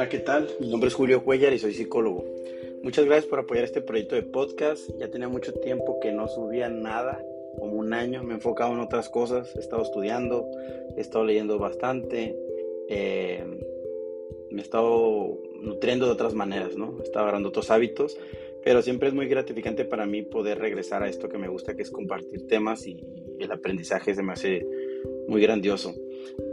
Hola, ¿qué tal? Mi nombre es Julio Cuellar y soy psicólogo. Muchas gracias por apoyar este proyecto de podcast. Ya tenía mucho tiempo que no subía nada, como un año. Me he enfocado en otras cosas. He estado estudiando, he estado leyendo bastante. Eh, me he estado nutriendo de otras maneras, ¿no? He estado agarrando otros hábitos. Pero siempre es muy gratificante para mí poder regresar a esto que me gusta, que es compartir temas y el aprendizaje se me hace muy grandioso.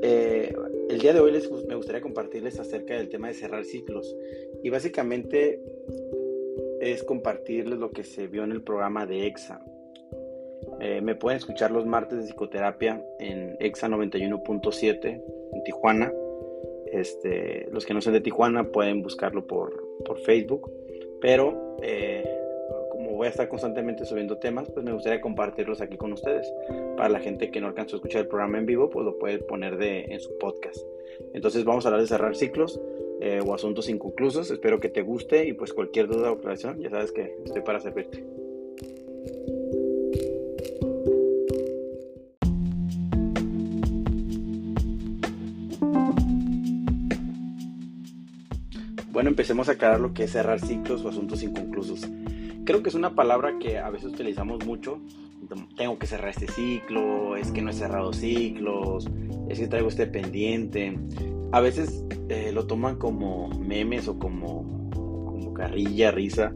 Eh, el día de hoy les, me gustaría compartirles acerca del tema de cerrar ciclos y básicamente es compartirles lo que se vio en el programa de EXA. Eh, me pueden escuchar los martes de psicoterapia en EXA 91.7 en Tijuana. Este, los que no sean de Tijuana pueden buscarlo por, por Facebook, pero eh, voy a estar constantemente subiendo temas, pues me gustaría compartirlos aquí con ustedes. Para la gente que no alcanzó a escuchar el programa en vivo, pues lo puede poner de, en su podcast. Entonces vamos a hablar de cerrar ciclos eh, o asuntos inconclusos. Espero que te guste y pues cualquier duda o aclaración, ya sabes que estoy para servirte. Bueno, empecemos a aclarar lo que es cerrar ciclos o asuntos inconclusos creo que es una palabra que a veces utilizamos mucho. Tengo que cerrar este ciclo, es que no he cerrado ciclos, es que traigo este pendiente. A veces eh, lo toman como memes o como, carrilla, risa,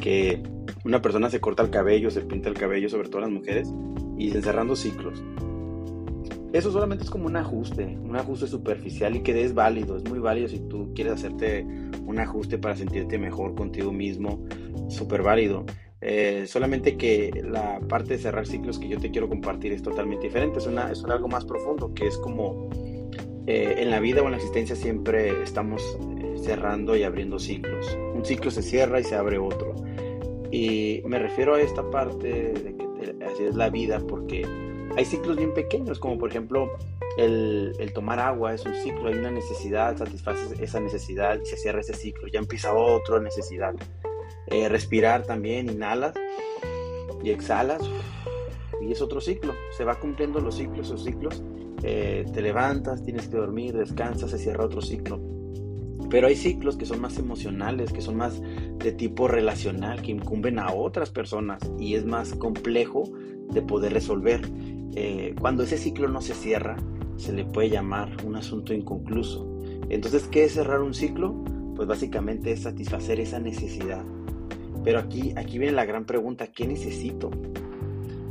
que una persona se corta el cabello, se pinta el cabello, sobre todo las mujeres, y dicen cerrando ciclos. Eso solamente es como un ajuste, un ajuste superficial y que es válido, es muy válido si tú quieres hacerte un ajuste para sentirte mejor contigo mismo, súper válido. Eh, solamente que la parte de cerrar ciclos que yo te quiero compartir es totalmente diferente, es, algo más profundo, que es como eh, en la vida o en la existencia siempre estamos eh, cerrando y abriendo ciclos. Un ciclo se cierra y se abre otro. Y me refiero a esta parte de que así es la vida porque hay ciclos bien pequeños, como por ejemplo el, tomar agua es un ciclo, hay una necesidad, satisfaces esa necesidad y se cierra ese ciclo, ya empieza otra necesidad. Eh, respirar también, inhalas y exhalas y es otro ciclo, se va cumpliendo los ciclos, los ciclos, eh, te levantas, tienes que dormir, descansas, se cierra otro ciclo. Pero hay ciclos que son más emocionales, que son más de tipo relacional, que incumben a otras personas y es más complejo de poder resolver. Eh, cuando ese ciclo no se cierra, se le puede llamar un asunto inconcluso. Entonces, ¿qué es cerrar un ciclo? Pues básicamente es satisfacer esa necesidad. Pero aquí, aquí viene la gran pregunta, ¿qué necesito?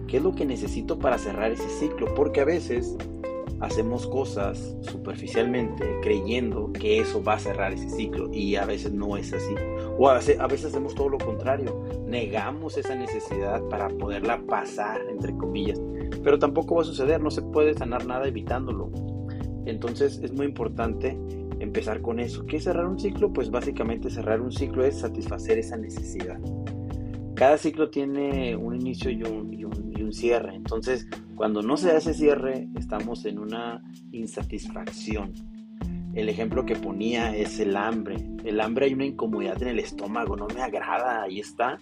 ¿Qué es lo que necesito para cerrar ese ciclo? Porque a veces hacemos cosas superficialmente creyendo que eso va a cerrar ese ciclo y a veces no es así. O a veces, a veces hacemos todo lo contrario, negamos esa necesidad para poderla pasar, entre comillas. Pero tampoco va a suceder, no se puede sanar nada evitándolo. Entonces es muy importante empezar con eso. ¿Qué es cerrar un ciclo? Pues básicamente cerrar un ciclo es satisfacer esa necesidad. Cada ciclo tiene un inicio y un, y un, cierre. Entonces, cuando no se hace cierre, estamos en una insatisfacción. El ejemplo que ponía es el hambre. El hambre hay una incomodidad en el estómago, no me agrada, ahí está.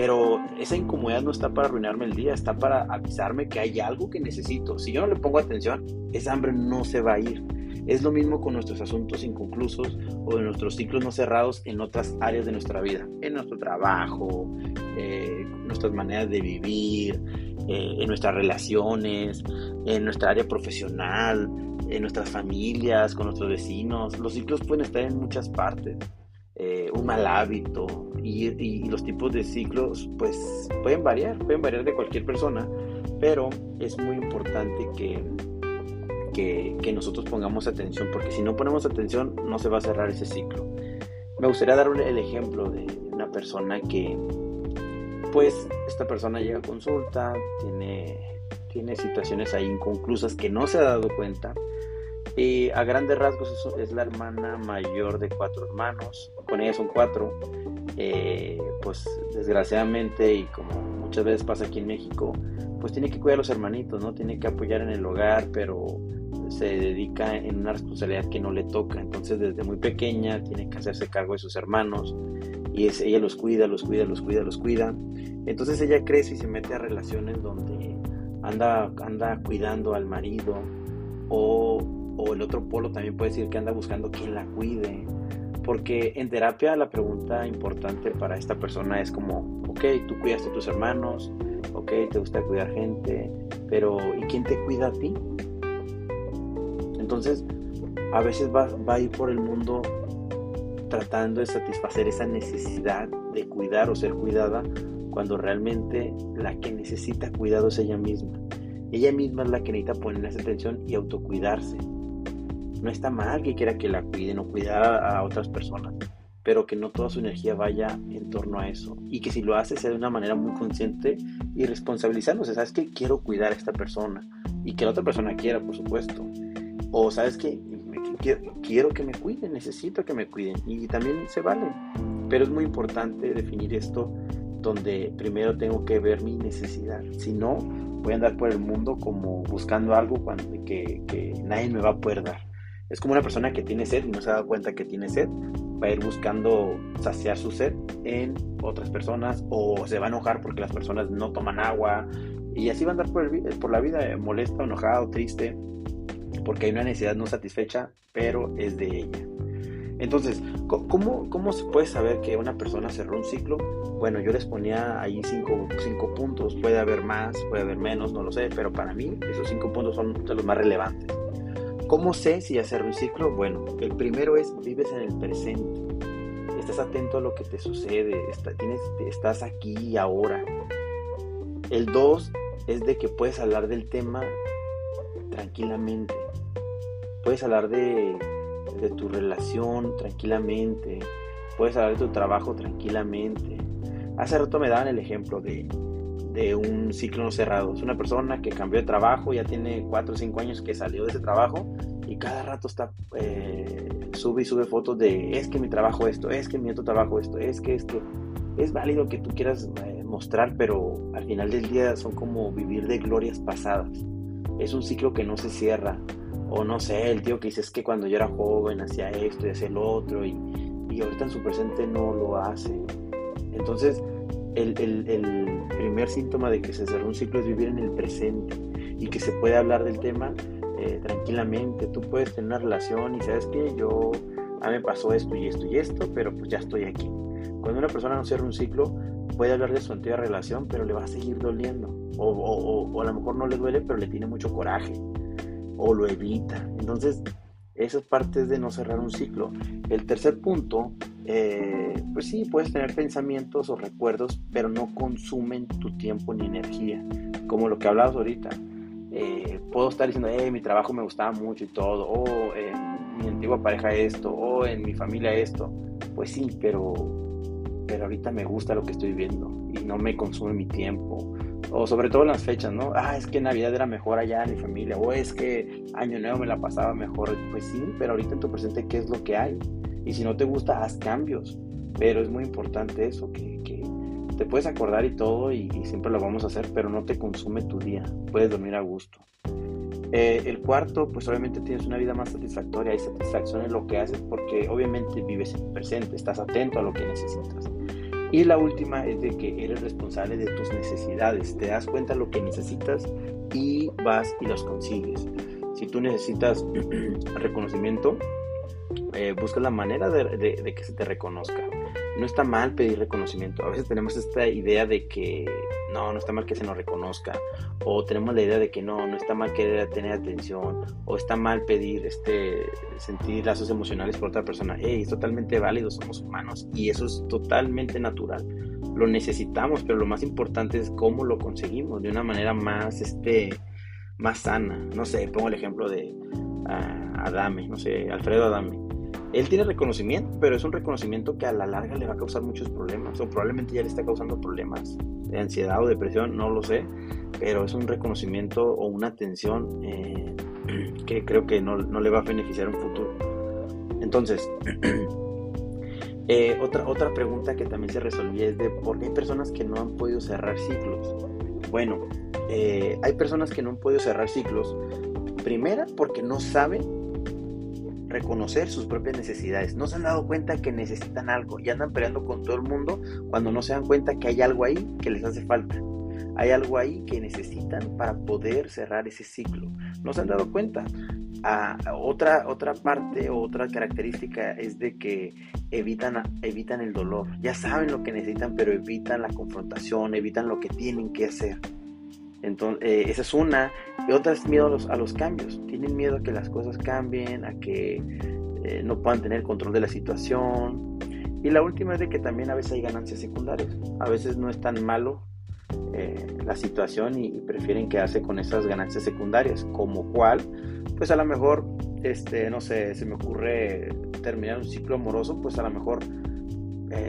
Pero esa incomodidad no está para arruinarme el día, está para avisarme que hay algo que necesito. Si yo no le pongo atención, esa hambre no se va a ir. Es lo mismo con nuestros asuntos inconclusos o de nuestros ciclos no cerrados en otras áreas de nuestra vida, en nuestro trabajo, eh, nuestras maneras de vivir, eh, en nuestras relaciones, en nuestra área profesional, en nuestras familias, con nuestros vecinos. Los ciclos pueden estar en muchas partes. Eh, un mal hábito y, los tipos de ciclos pues pueden variar, pueden variar de cualquier persona, pero es muy importante que, que, que, nosotros pongamos atención, porque si no ponemos atención no se va a cerrar ese ciclo. Me gustaría dar el ejemplo de una persona que pues esta persona llega a consulta, tiene, tiene situaciones ahí inconclusas que no se ha dado cuenta. Y a grandes rasgos es, la hermana mayor de cuatro hermanos, con ella son cuatro. Eh, pues desgraciadamente y como muchas veces pasa aquí en México, pues tiene que cuidar a los hermanitos, ¿no? Tiene que apoyar en el hogar, pero se dedica en una responsabilidad que no le toca. Entonces desde muy pequeña tiene que hacerse cargo de sus hermanos y es, ella los cuida, los cuida, los cuida, los cuida. Entonces ella crece y se mete a relaciones donde anda, anda cuidando al marido o, o el otro polo también puede decir que anda buscando quien la cuide Porque en terapia la pregunta importante para esta persona es como, ok, tú cuidas a tus hermanos, ok, te gusta cuidar gente, pero ¿y quién te cuida a ti? Entonces, a veces va, va a ir por el mundo tratando de satisfacer esa necesidad de cuidar o ser cuidada cuando realmente la que necesita cuidado es ella misma. Ella misma es la que necesita ponerse atención y autocuidarse. No está mal que quiera que la cuiden o cuidar a, otras personas, pero que no toda su energía vaya en torno a eso. Y que si lo hace sea de una manera muy consciente y responsabilizándose. ¿Sabes que Quiero cuidar a esta persona. Y que la otra persona quiera, por supuesto. O sabes que quiero, que me cuiden, necesito que me cuiden. Y también se vale. Pero es muy importante definir esto donde primero tengo que ver mi necesidad. Si no, voy a andar por el mundo como buscando algo que, que nadie me va a poder dar. Es como una persona que tiene sed y no se da cuenta que tiene sed, va a ir buscando saciar su sed en otras personas o se va a enojar porque las personas no toman agua y así va a andar por, por la vida molesto, enojado, triste, porque hay una necesidad no satisfecha, pero es de ella. Entonces, ¿cómo, ¿cómo se puede saber que una persona cerró un ciclo? Bueno, yo les ponía ahí cinco, cinco puntos, puede haber más, puede haber menos, no lo sé, pero para mí esos cinco puntos son de los más relevantes. ¿Cómo sé si ya cerró un ciclo? Bueno, el primero es vives en el presente. Estás atento a lo que te sucede, estás aquí y ahora. El dos es de que puedes hablar del tema tranquilamente. Puedes hablar de, de tu relación tranquilamente. Puedes hablar de tu trabajo tranquilamente. Hace rato me daban el ejemplo de, de un ciclo no cerrado. Es una persona que cambió de trabajo, ya tiene 4 o 5 años que salió de ese trabajo y cada rato está eh, sube y sube fotos de es que mi trabajo esto, es que mi otro trabajo esto, es que esto. Es válido que tú quieras eh, mostrar, pero al final del día son como vivir de glorias pasadas. Es un ciclo que no se cierra. O no sé, el tío que dice es que cuando yo era joven hacía esto y hacía el otro y, y ahorita en su presente no lo hace. Entonces, el, el, primer síntoma de que se cerró un ciclo es vivir en el presente y que se puede hablar del tema eh, tranquilamente. Tú puedes tener una relación y sabes que yo, a mí me pasó esto y esto y esto, pero pues ya estoy aquí. Cuando una persona no cierra un ciclo, puede hablar de su antigua relación, pero le va a seguir doliendo. O, a lo mejor no le duele, pero le tiene mucho coraje. O lo evita. Entonces, esas partes de no cerrar un ciclo. El tercer punto, eh, pues sí, puedes tener pensamientos o recuerdos, pero no consumen tu tiempo ni energía. Como lo que hablabas ahorita. Eh, puedo estar diciendo, eh, mi trabajo me gustaba mucho y todo, o en mi antigua pareja esto, o en mi familia esto. Pues sí, pero, pero ahorita me gusta lo que estoy viendo y no me consume mi tiempo o sobre todo en las fechas, ¿no? Ah, es que Navidad era mejor allá en mi familia, o es que Año Nuevo me la pasaba mejor. Pues sí, pero ahorita en tu presente, ¿qué es lo que hay? Y si no te gusta, haz cambios. Pero es muy importante eso, que, que te puedes acordar y todo, y, siempre lo vamos a hacer, pero no te consume tu día. Puedes dormir a gusto. Eh, el cuarto, pues obviamente tienes una vida más satisfactoria, hay satisfacción en lo que haces porque obviamente vives en el presente, estás atento a lo que necesitas. Y la última es de que eres responsable de tus necesidades, te das cuenta de lo que necesitas y vas y los consigues. Si tú necesitas reconocimiento, eh, busca la manera de, que se te reconozca. No está mal pedir reconocimiento. A veces tenemos esta idea de que no, no está mal que se nos reconozca. O tenemos la idea de que no, no está mal querer tener atención. O está mal pedir este, sentir lazos emocionales por otra persona. es totalmente válido, somos humanos. Y eso es totalmente natural. Lo necesitamos, pero lo más importante es cómo lo conseguimos de una manera más, este, más sana. No sé, pongo el ejemplo de uh, Adame, no sé, Alfredo Adame él tiene reconocimiento, pero es un reconocimiento que a la larga le va a causar muchos problemas, o probablemente ya le está causando problemas de ansiedad o depresión, no lo sé, pero es un reconocimiento o una atención eh, que creo que no, le va a beneficiar en un futuro. Entonces, eh, otra, otra pregunta que también se resolvía es de por qué hay personas que no han podido cerrar ciclos. Bueno, eh, hay personas que no han podido cerrar ciclos, primera porque no saben reconocer sus propias necesidades. No se han dado cuenta que necesitan algo y andan peleando con todo el mundo cuando no se dan cuenta que hay algo ahí que les hace falta. hay algo ahí que necesitan para poder cerrar ese ciclo. ¿No se han dado cuenta? Ah, otra, otra parte o otra característica es de que evitan, evitan el dolor. Ya saben lo que necesitan, pero evitan la confrontación, evitan lo que tienen que hacer. Entonces, eh, esa es una. Y otra es miedo a los, a los, cambios. Tienen miedo a que las cosas cambien, a que eh, no puedan tener control de la situación. Y la última es de que también a veces hay ganancias secundarias. A veces no es tan malo eh, la situación y, prefieren quedarse con esas ganancias secundarias. Como cuál pues a lo mejor, este, no sé, se me ocurre terminar un ciclo amoroso, pues a lo mejor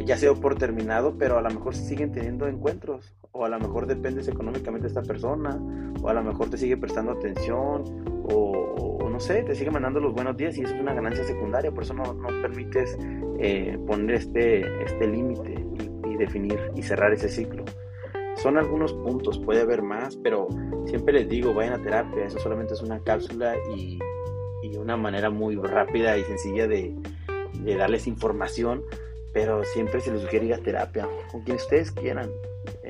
ya se dio por terminado, pero a lo mejor siguen teniendo encuentros, o a lo mejor dependes económicamente de esta persona, o a lo mejor te sigue prestando atención, o, no sé, te sigue mandando los buenos días y eso es una ganancia secundaria, por eso no, no permites eh, poner este, este límite y, y definir y cerrar ese ciclo. Son algunos puntos, puede haber más, pero siempre les digo, vayan a terapia, eso solamente es una cápsula y, una manera muy rápida y sencilla de, darles información, pero siempre se les sugiere ir terapia, con quien ustedes quieran.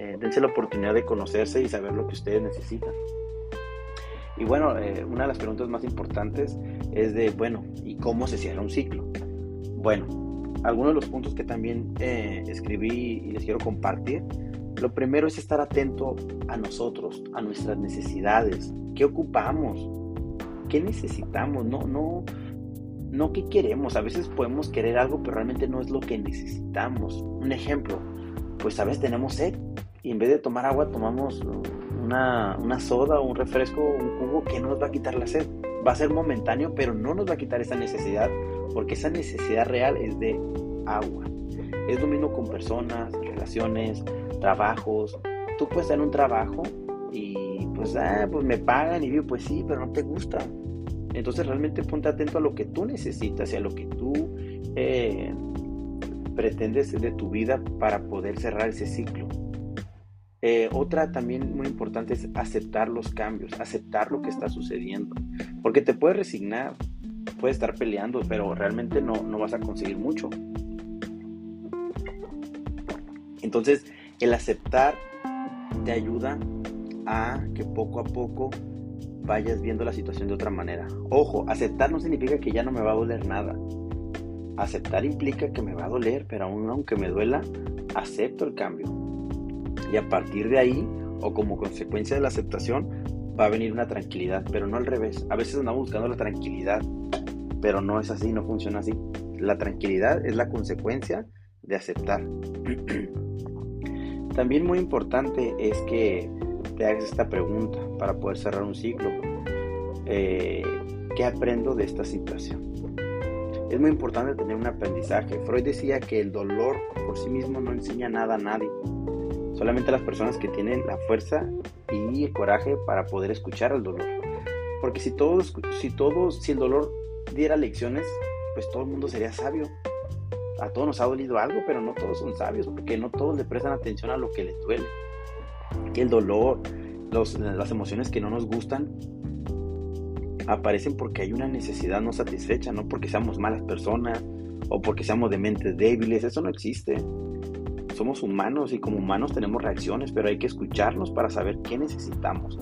Eh, dense la oportunidad de conocerse y saber lo que ustedes necesitan. Y bueno, eh, una de las preguntas más importantes es de, bueno, ¿y cómo se cierra un ciclo? Bueno, algunos de los puntos que también eh, escribí y les quiero compartir lo primero es estar atento a nosotros, a nuestras necesidades. ¿Qué ocupamos? ¿Qué necesitamos? No, no, no qué queremos. A veces podemos querer algo, pero realmente no es lo que necesitamos. Un ejemplo, pues a veces tenemos sed y en vez de tomar agua tomamos una, una soda, un refresco, un jugo que no nos va a quitar la sed. Va a ser momentáneo, pero no nos va a quitar esa necesidad, porque esa necesidad real es de agua. Es lo mismo con personas, relaciones, trabajos. Tú puedes tener un trabajo y pues, ah, pues me pagan y digo, pues sí, pero no te gusta. Entonces realmente ponte atento a lo que tú necesitas y a lo que tú eh, pretendes de tu vida para poder cerrar ese ciclo. Eh, otra también muy importante es aceptar los cambios, aceptar lo que está sucediendo. Porque te puedes resignar, puedes estar peleando, pero realmente no, no vas a conseguir mucho. Entonces, el aceptar te ayuda a que poco a poco vayas viendo la situación de otra manera. Ojo, aceptar no significa que ya no me va a doler nada. Aceptar implica que me va a doler, pero aún aunque me duela, acepto el cambio. Y a partir de ahí, o como consecuencia de la aceptación, va a venir una tranquilidad, pero no al revés. A veces andamos buscando la tranquilidad, pero no es así, no funciona así. La tranquilidad es la consecuencia de aceptar. También muy importante es que te hagas esta pregunta para poder cerrar un ciclo. Eh, ¿Qué aprendo de esta situación? Es muy importante tener un aprendizaje. Freud decía que el dolor por sí mismo no enseña nada a nadie. Solamente las personas que tienen la fuerza y el coraje para poder escuchar el dolor. Porque si todos, si todos, si el dolor diera lecciones, pues todo el mundo sería sabio a todos nos ha dolido algo, pero no todos son sabios, porque no todos le prestan atención a lo que les duele. El dolor, las emociones que no nos gustan, aparecen porque hay una necesidad no satisfecha, no porque seamos malas personas o porque seamos de mentes débiles, eso no existe. Somos humanos y como humanos tenemos reacciones, pero hay que escucharnos para saber qué necesitamos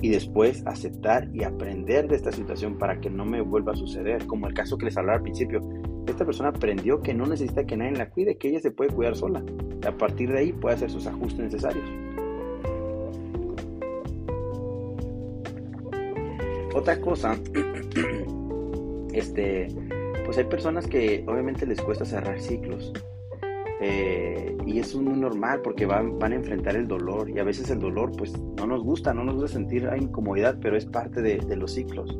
y después aceptar y aprender de esta situación para que no me vuelva a suceder, como el caso que les hablaba al principio esta persona aprendió que no necesita que nadie la cuide, que ella se puede cuidar sola. a partir de ahí puede hacer sus ajustes necesarios. Otra cosa, este, pues hay personas que obviamente les cuesta cerrar ciclos. Eh, y es muy normal porque van, van, a enfrentar el dolor y a veces el dolor pues no nos gusta, no nos gusta sentir incomodidad, pero es parte de, de los ciclos.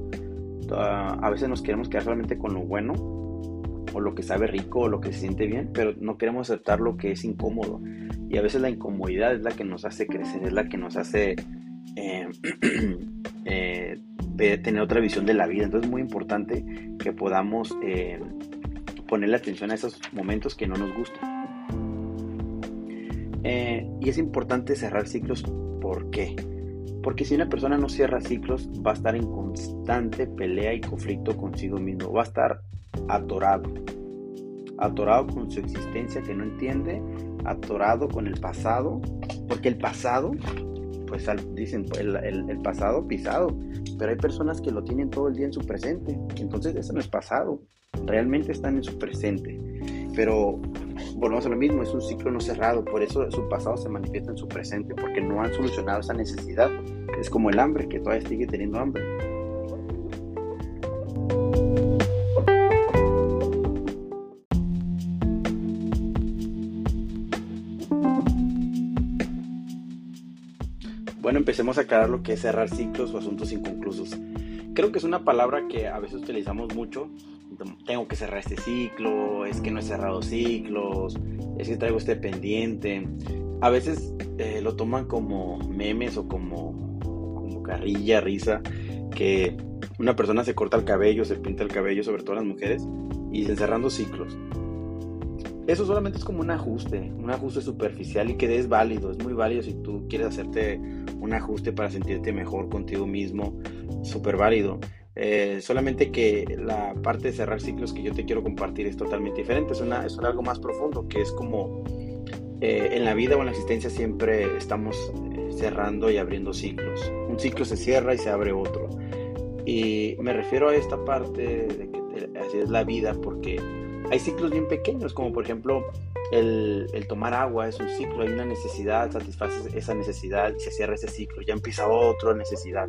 Ah, a veces nos queremos quedar solamente con lo bueno o lo que sabe rico o lo que se siente bien, pero no queremos aceptar lo que es incómodo. Y a veces la incomodidad es la que nos hace crecer, es la que nos hace eh, eh, tener otra visión de la vida. Entonces es muy importante que podamos eh, ponerle atención a esos momentos que no nos gustan. Y es importante cerrar ciclos, ¿por qué? Porque si una persona no cierra ciclos, va a estar en constante pelea y conflicto consigo mismo. Va a estar atorado. Atorado con su existencia que no entiende, atorado con el pasado, porque el pasado pues dicen, el, el, pasado pisado, pero hay personas que lo tienen todo el día en su presente, entonces eso no es pasado, realmente están en su presente, pero volvemos a lo mismo, es un ciclo no cerrado, por eso su pasado se manifiesta en su presente, porque no han solucionado esa necesidad, es como el hambre, que todavía sigue teniendo hambre. Bueno, empecemos a aclarar lo que es cerrar ciclos o asuntos inconclusos. Creo que es una palabra que a veces utilizamos mucho. Tengo que cerrar este ciclo, es que no he cerrado ciclos, es que traigo este pendiente. A veces eh, lo toman como memes o como, carrilla, risa, que una persona se corta el cabello, se pinta el cabello, sobre todo las mujeres, y dicen cerrando ciclos. Eso solamente es como un ajuste, un ajuste superficial y que es válido, es muy válido si tú quieres hacerte un ajuste para sentirte mejor contigo mismo, súper válido. Eh, solamente que la parte de cerrar ciclos que yo te quiero compartir es totalmente diferente, es, una, es algo más profundo, que es como eh, en la vida o en la existencia siempre estamos eh, cerrando y abriendo ciclos. Un ciclo se cierra y se abre otro. Y me refiero a esta parte de que así es la vida porque hay ciclos bien pequeños, como por ejemplo el, tomar agua es un ciclo, hay una necesidad, satisfaces esa necesidad y se cierra ese ciclo, ya empieza otra necesidad.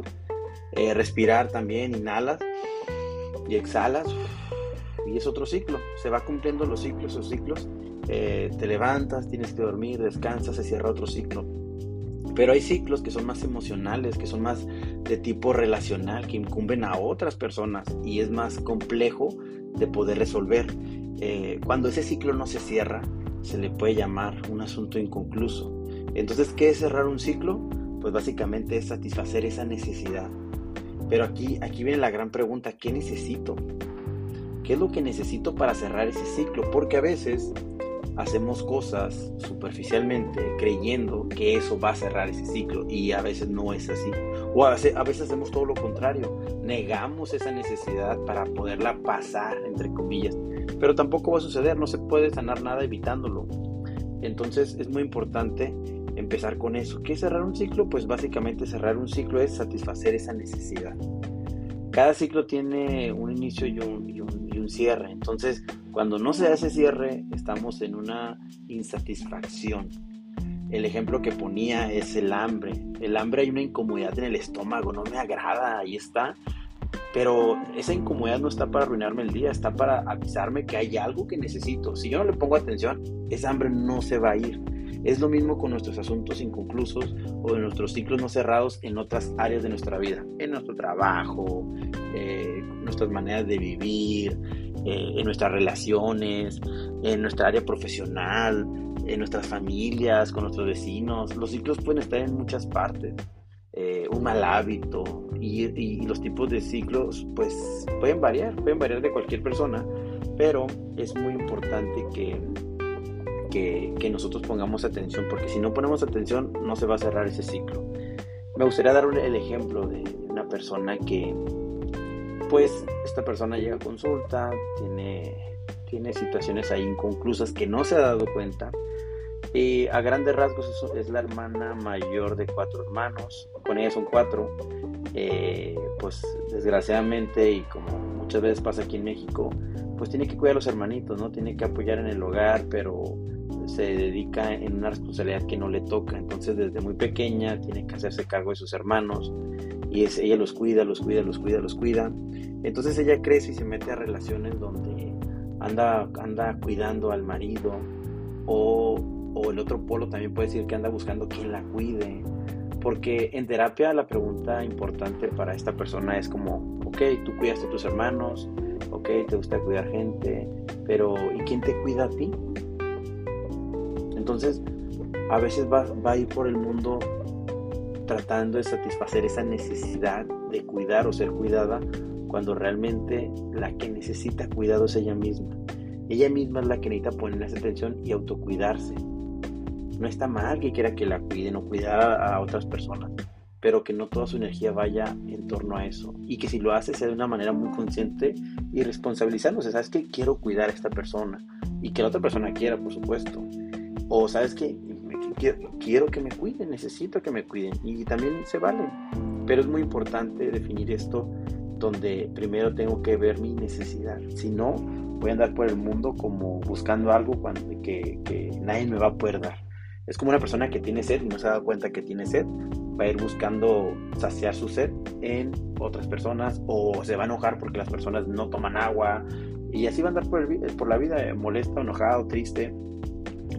Eh, respirar también, inhalas y exhalas y es otro ciclo, se va cumpliendo los ciclos, esos ciclos, eh, te levantas, tienes que dormir, descansas, se cierra otro ciclo. Pero hay ciclos que son más emocionales, que son más de tipo relacional, que incumben a otras personas y es más complejo de poder resolver. Eh, cuando ese ciclo no se cierra, se le puede llamar un asunto inconcluso. Entonces, ¿qué es cerrar un ciclo? Pues básicamente es satisfacer esa necesidad. Pero aquí, aquí viene la gran pregunta, ¿qué necesito? ¿Qué es lo que necesito para cerrar ese ciclo? Porque a veces hacemos cosas superficialmente creyendo que eso va a cerrar ese ciclo y a veces no es así. O a veces, a veces, hacemos todo lo contrario, negamos esa necesidad para poderla pasar, entre comillas. Pero tampoco va a suceder, no se puede sanar nada evitándolo. Entonces es muy importante empezar con eso. ¿Qué es cerrar un ciclo? Pues básicamente cerrar un ciclo es satisfacer esa necesidad. Cada ciclo tiene un inicio y un, y un, cierre. Entonces, cuando no se hace cierre, estamos en una insatisfacción. El ejemplo que ponía es el hambre. El hambre hay una incomodidad en el estómago, no me agrada, ahí está. Pero esa incomodidad no está para arruinarme el día, está para avisarme que hay algo que necesito. Si yo no le pongo atención, esa hambre no se va a ir. Es lo mismo con nuestros asuntos inconclusos o de nuestros ciclos no cerrados en otras áreas de nuestra vida, en nuestro trabajo, eh, nuestras maneras de vivir, eh, en nuestras relaciones, en nuestra área profesional, en nuestras familias, con nuestros vecinos. Los ciclos pueden estar en muchas partes. Eh, un mal hábito y, los tipos de ciclos pues pueden variar, pueden variar de cualquier persona, pero es muy importante que, que, que nosotros pongamos atención, porque si no ponemos atención no se va a cerrar ese ciclo. Me gustaría dar el ejemplo de una persona que, pues esta persona llega a consulta, tiene, tiene situaciones ahí inconclusas que no se ha dado cuenta. Y a grandes rasgos es la hermana mayor de cuatro hermanos, con ella son cuatro. Eh, pues desgraciadamente y como muchas veces pasa aquí en México, pues tiene que cuidar a los hermanitos, ¿no? Tiene que apoyar en el hogar, pero se dedica en una responsabilidad que no le toca. Entonces desde muy pequeña tiene que hacerse cargo de sus hermanos y es, ella los cuida, los cuida, los cuida, los cuida. Entonces ella crece y se mete a relaciones donde anda, anda cuidando al marido o, o el otro polo también puede decir que anda buscando quien la cuide. Porque en terapia la pregunta importante para esta persona es como, ok, tú cuidas a tus hermanos, ok, te gusta cuidar gente, pero ¿y quién te cuida a ti? Entonces, a veces va, va a ir por el mundo tratando de satisfacer esa necesidad de cuidar o ser cuidada cuando realmente la que necesita cuidado es ella misma. Ella misma es la que necesita ponerse atención y autocuidarse. No está mal que quiera que la cuiden o cuidar a, otras personas, pero que no toda su energía vaya en torno a eso. Y que si lo hace sea de una manera muy consciente y responsabilizándose. ¿Sabes que Quiero cuidar a esta persona. Y que la otra persona quiera, por supuesto. O sabes que quiero, que me cuiden, necesito que me cuiden y también se vale. Pero es muy importante definir esto donde primero tengo que ver mi necesidad. Si no, voy a andar por el mundo como buscando algo que, que nadie me va a poder dar. Es como una persona que tiene sed y no se dado cuenta que tiene sed, va a ir buscando saciar su sed en otras personas o se va a enojar porque las personas no toman agua y así va a andar por, el, por la vida molesto, enojado, triste,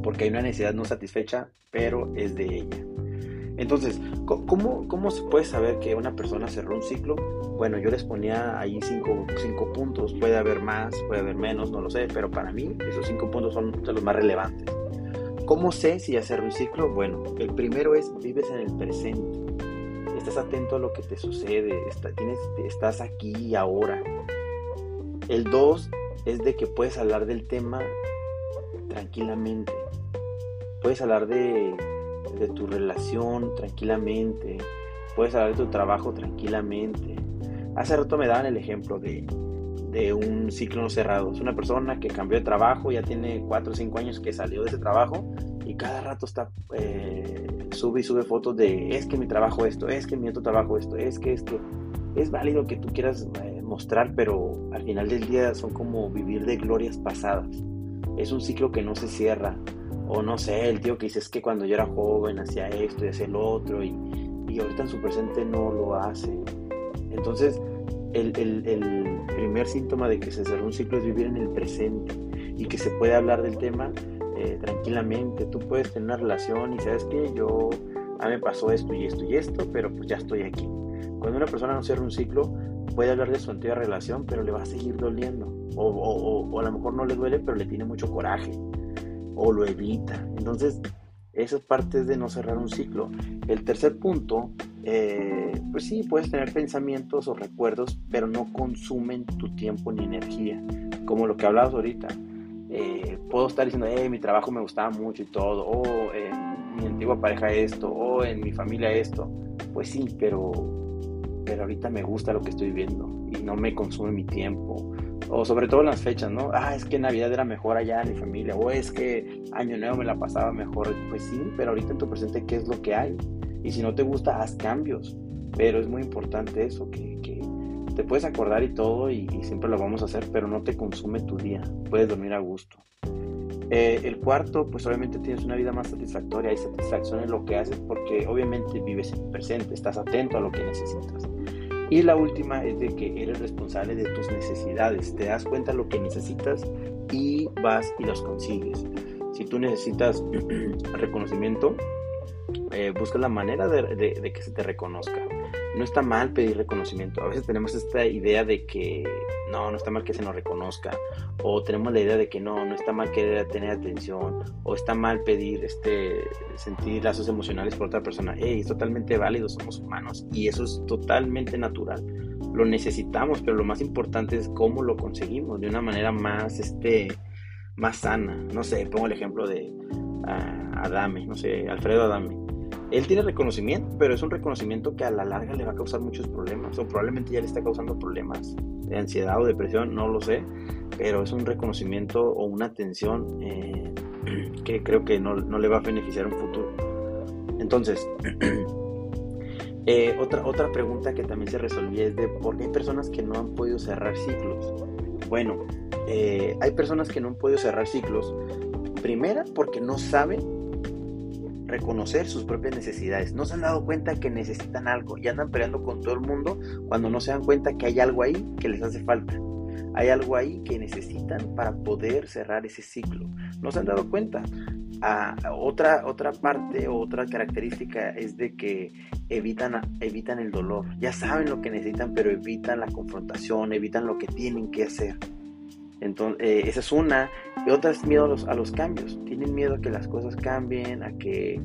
porque hay una necesidad no satisfecha, pero es de ella. Entonces, ¿cómo, ¿cómo se puede saber que una persona cerró un ciclo? Bueno, yo les ponía ahí cinco, cinco puntos, puede haber más, puede haber menos, no lo sé, pero para mí esos cinco puntos son de los más relevantes. ¿Cómo sé si ya cerró un ciclo? Bueno, el primero es vives en el presente. Estás atento a lo que te sucede, tienes, estás aquí y ahora. El dos es de que puedes hablar del tema tranquilamente. Puedes hablar de, tu relación tranquilamente. Puedes hablar de tu trabajo tranquilamente. Hace rato me daban el ejemplo de, de un ciclo no cerrado. Es una persona que cambió de trabajo, ya tiene 4 o 5 años que salió de ese trabajo y cada rato está eh, sube y sube fotos de es que mi trabajo esto, es que mi otro trabajo esto, es que esto. Es válido que tú quieras eh, mostrar, pero al final del día son como vivir de glorias pasadas. Es un ciclo que no se cierra. O no sé, el tío que dice es que cuando yo era joven hacía esto y hacía el otro y, y ahorita en su presente no lo hace. Entonces, el, primer síntoma de que se cerró un ciclo es vivir en el presente y que se puede hablar del tema eh, tranquilamente. Tú puedes tener una relación y sabes que yo, a mí me pasó esto y esto y esto, pero pues ya estoy aquí. Cuando una persona no cierra un ciclo, puede hablar de su antigua relación, pero le va a seguir doliendo. O, o a lo mejor no le duele, pero le tiene mucho coraje. O lo evita. Entonces, esa parte de no cerrar un ciclo. El tercer punto, eh, pues sí, puedes tener pensamientos o recuerdos, pero no consumen tu tiempo ni energía. Como lo que hablabas ahorita. Eh, puedo estar diciendo, eh, mi trabajo me gustaba mucho y todo, o en mi antigua pareja esto, o en mi familia esto. Pues sí, pero, pero ahorita me gusta lo que estoy viendo y no me consume mi tiempo o sobre todo las fechas, ¿no? Ah, es que Navidad era mejor allá en mi familia, o es que Año Nuevo me la pasaba mejor. Pues sí, pero ahorita en tu presente, ¿qué es lo que hay? Y si no te gusta, haz cambios. Pero es muy importante eso, que, te puedes acordar y todo, y, siempre lo vamos a hacer, pero no te consume tu día. Puedes dormir a gusto. Eh, el cuarto, pues obviamente tienes una vida más satisfactoria, hay satisfacción en lo que haces porque obviamente vives en presente, estás atento a lo que necesitas. Y la última es de que eres responsable de tus necesidades, te das cuenta lo que necesitas y vas y los consigues. Si tú necesitas reconocimiento, eh, busca la manera de, que se te reconozca. No está mal pedir reconocimiento. A veces tenemos esta idea de que no, no está mal que se nos reconozca. O tenemos la idea de que no, no está mal querer tener atención. O está mal pedir este, sentir lazos emocionales por otra persona. Hey, es totalmente válido, somos humanos. Y eso es totalmente natural. Lo necesitamos, pero lo más importante es cómo lo conseguimos de una manera más, este, más sana. No sé, pongo el ejemplo de uh, Adame, no sé, Alfredo Adame él tiene reconocimiento, pero es un reconocimiento que a la larga le va a causar muchos problemas, o probablemente ya le está causando problemas de ansiedad o depresión, no lo sé, pero es un reconocimiento o una atención eh, que creo que no, le va a beneficiar en futuro. Entonces, eh, otra, otra pregunta que también se resolvía es de por qué hay personas que no han podido cerrar ciclos. Bueno, eh, hay personas que no han podido cerrar ciclos. Primera, porque no saben reconocer sus propias necesidades. No se han dado cuenta que necesitan algo y andan peleando con todo el mundo cuando no se dan cuenta que hay algo ahí que les hace falta. Hay algo ahí que necesitan para poder cerrar ese ciclo. No se han dado cuenta. Ah, otra, otra parte o otra característica es de que evitan, evitan el dolor. Ya saben lo que necesitan, pero evitan la confrontación, evitan lo que tienen que hacer. Entonces, eh, esa es una. Y otra es miedo a los, a los, cambios. Tienen miedo a que las cosas cambien, a que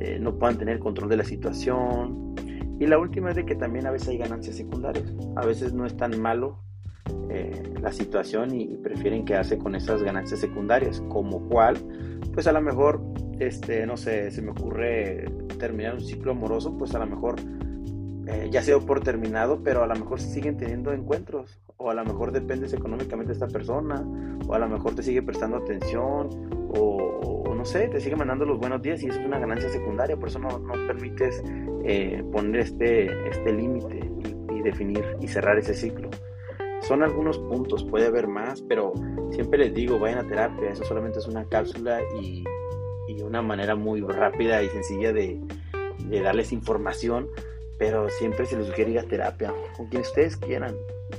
eh, no puedan tener control de la situación. Y la última es de que también a veces hay ganancias secundarias. A veces no es tan malo eh, la situación y, prefieren quedarse con esas ganancias secundarias. Como cual, pues a lo mejor, este, no sé, se me ocurre terminar un ciclo amoroso, pues a lo mejor eh, ya sea por terminado, pero a lo mejor siguen teniendo encuentros, o a lo mejor dependes económicamente de esta persona, o a lo mejor te sigue prestando atención, o, no no sé, te sigue mandando los buenos días y eso es una ganancia secundaria, por eso no, no permites eh, poner este, este límite y, definir y cerrar ese ciclo. Son algunos puntos, puede haber más, pero siempre les digo, vayan a terapia, eso solamente es una cápsula y, y una manera muy rápida y sencilla de, de darles información, pero siempre se les sugiere ir a terapia, con quien ustedes quieran.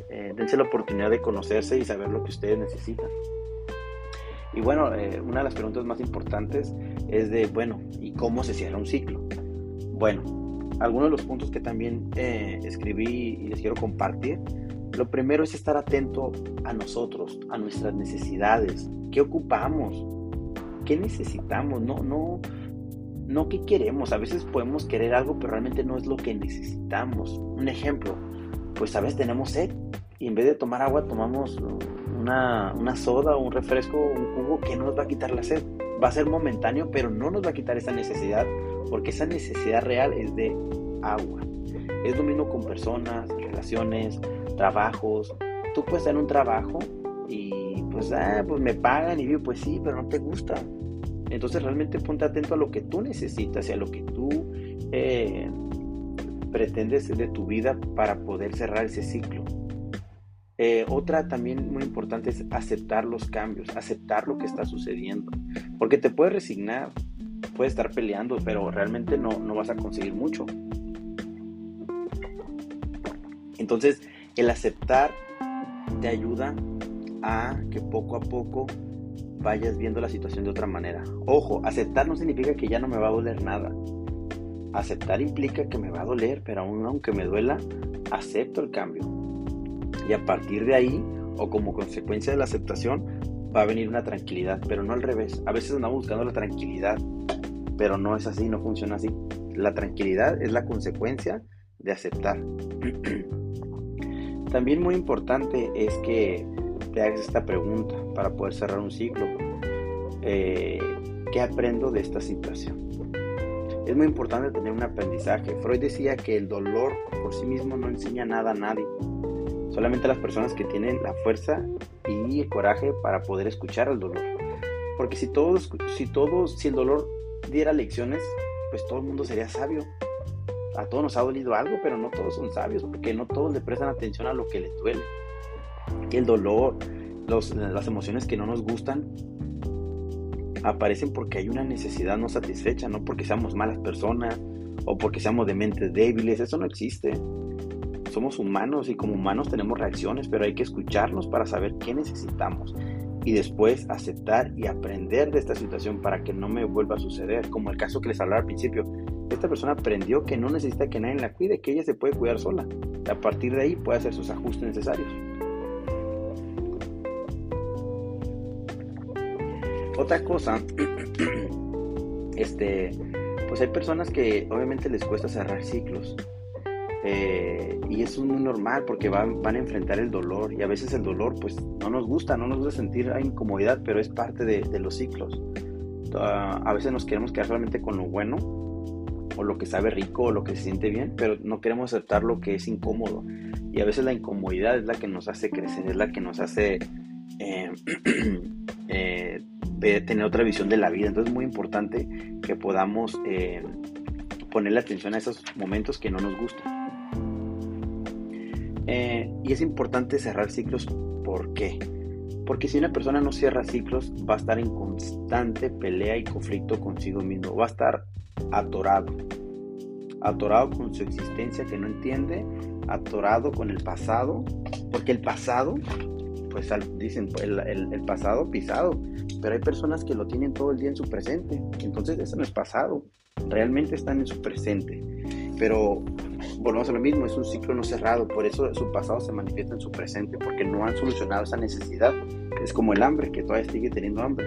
Eh, dense la oportunidad de conocerse y saber lo que ustedes necesitan. Y bueno, eh, una de las preguntas más importantes es de, bueno, ¿y cómo se cierra un ciclo? Bueno, algunos de los puntos que también eh, escribí y les quiero compartir. Lo primero es estar atento a nosotros, a nuestras necesidades. ¿Qué ocupamos? ¿Qué necesitamos? No, no, no qué queremos. A veces podemos querer algo, pero realmente no es lo que necesitamos. Un ejemplo, pues a veces tenemos sed y en vez de tomar agua tomamos una, una soda un refresco, un jugo que no nos va a quitar la sed. Va a ser momentáneo, pero no nos va a quitar esa necesidad, porque esa necesidad real es de agua. Es lo mismo con personas, relaciones, trabajos. Tú puedes estar en un trabajo y pues, ah, pues me pagan y digo, pues sí, pero no te gusta. Entonces realmente ponte atento a lo que tú necesitas y a lo que tú eh, pretendes de tu vida para poder cerrar ese ciclo. Eh, otra también muy importante es aceptar los cambios, aceptar lo que está sucediendo, porque te puedes resignar, puedes estar peleando, pero realmente no, no vas a conseguir mucho. Entonces, el aceptar te ayuda a que poco a poco vayas viendo la situación de otra manera. Ojo, aceptar no significa que ya no me va a doler nada. Aceptar implica que me va a doler, pero aún aunque me duela, acepto el cambio. Y a partir de ahí, o como consecuencia de la aceptación, va a venir una tranquilidad, pero no al revés. A veces andamos buscando la tranquilidad, pero no es así, no funciona así. La tranquilidad es la consecuencia de aceptar. También muy importante es que te hagas esta pregunta para poder cerrar un ciclo. Eh, ¿Qué aprendo de esta situación? Es muy importante tener un aprendizaje. Freud decía que el dolor por sí mismo no enseña nada a nadie. Solamente las personas que tienen la fuerza y el coraje para poder escuchar el dolor. Porque si todos, si todos, si el dolor diera lecciones, pues todo el mundo sería sabio. A todos nos ha dolido algo, pero no todos son sabios, porque no todos le prestan atención a lo que les duele. El dolor, las emociones que no nos gustan, aparecen porque hay una necesidad no satisfecha, no porque seamos malas personas o porque seamos de mentes débiles, eso no existe. Somos humanos y como humanos tenemos reacciones, pero hay que escucharnos para saber qué necesitamos y después aceptar y aprender de esta situación para que no me vuelva a suceder, como el caso que les hablaba al principio. Esta persona aprendió que no necesita que nadie la cuide, que ella se puede cuidar sola. A partir de ahí puede hacer sus ajustes necesarios. Otra cosa, este, pues hay personas que obviamente les cuesta cerrar ciclos. Eh, y es muy normal porque van, van, a enfrentar el dolor y a veces el dolor pues no nos gusta, no nos gusta sentir incomodidad, pero es parte de, los ciclos. Ah, a veces nos queremos quedar solamente con lo bueno o lo que sabe rico o lo que se siente bien, pero no queremos aceptar lo que es incómodo. Y a veces la incomodidad es la que nos hace crecer, es la que nos hace eh, eh, tener otra visión de la vida. Entonces es muy importante que podamos eh, ponerle atención a esos momentos que no nos gustan. Eh, y es importante cerrar ciclos. ¿Por qué? Porque si una persona no cierra ciclos, va a estar en constante pelea y conflicto consigo mismo. Va a estar atorado. Atorado con su existencia que no entiende. Atorado con el pasado. Porque el pasado, pues dicen, el, el pasado pisado. Pero hay personas que lo tienen todo el día en su presente. Entonces eso no es pasado. Realmente están en su presente. Pero volvemos a lo mismo, es un ciclo no cerrado, por eso su pasado se manifiesta en su presente, porque no han solucionado esa necesidad. Es como el hambre, que todavía sigue teniendo hambre.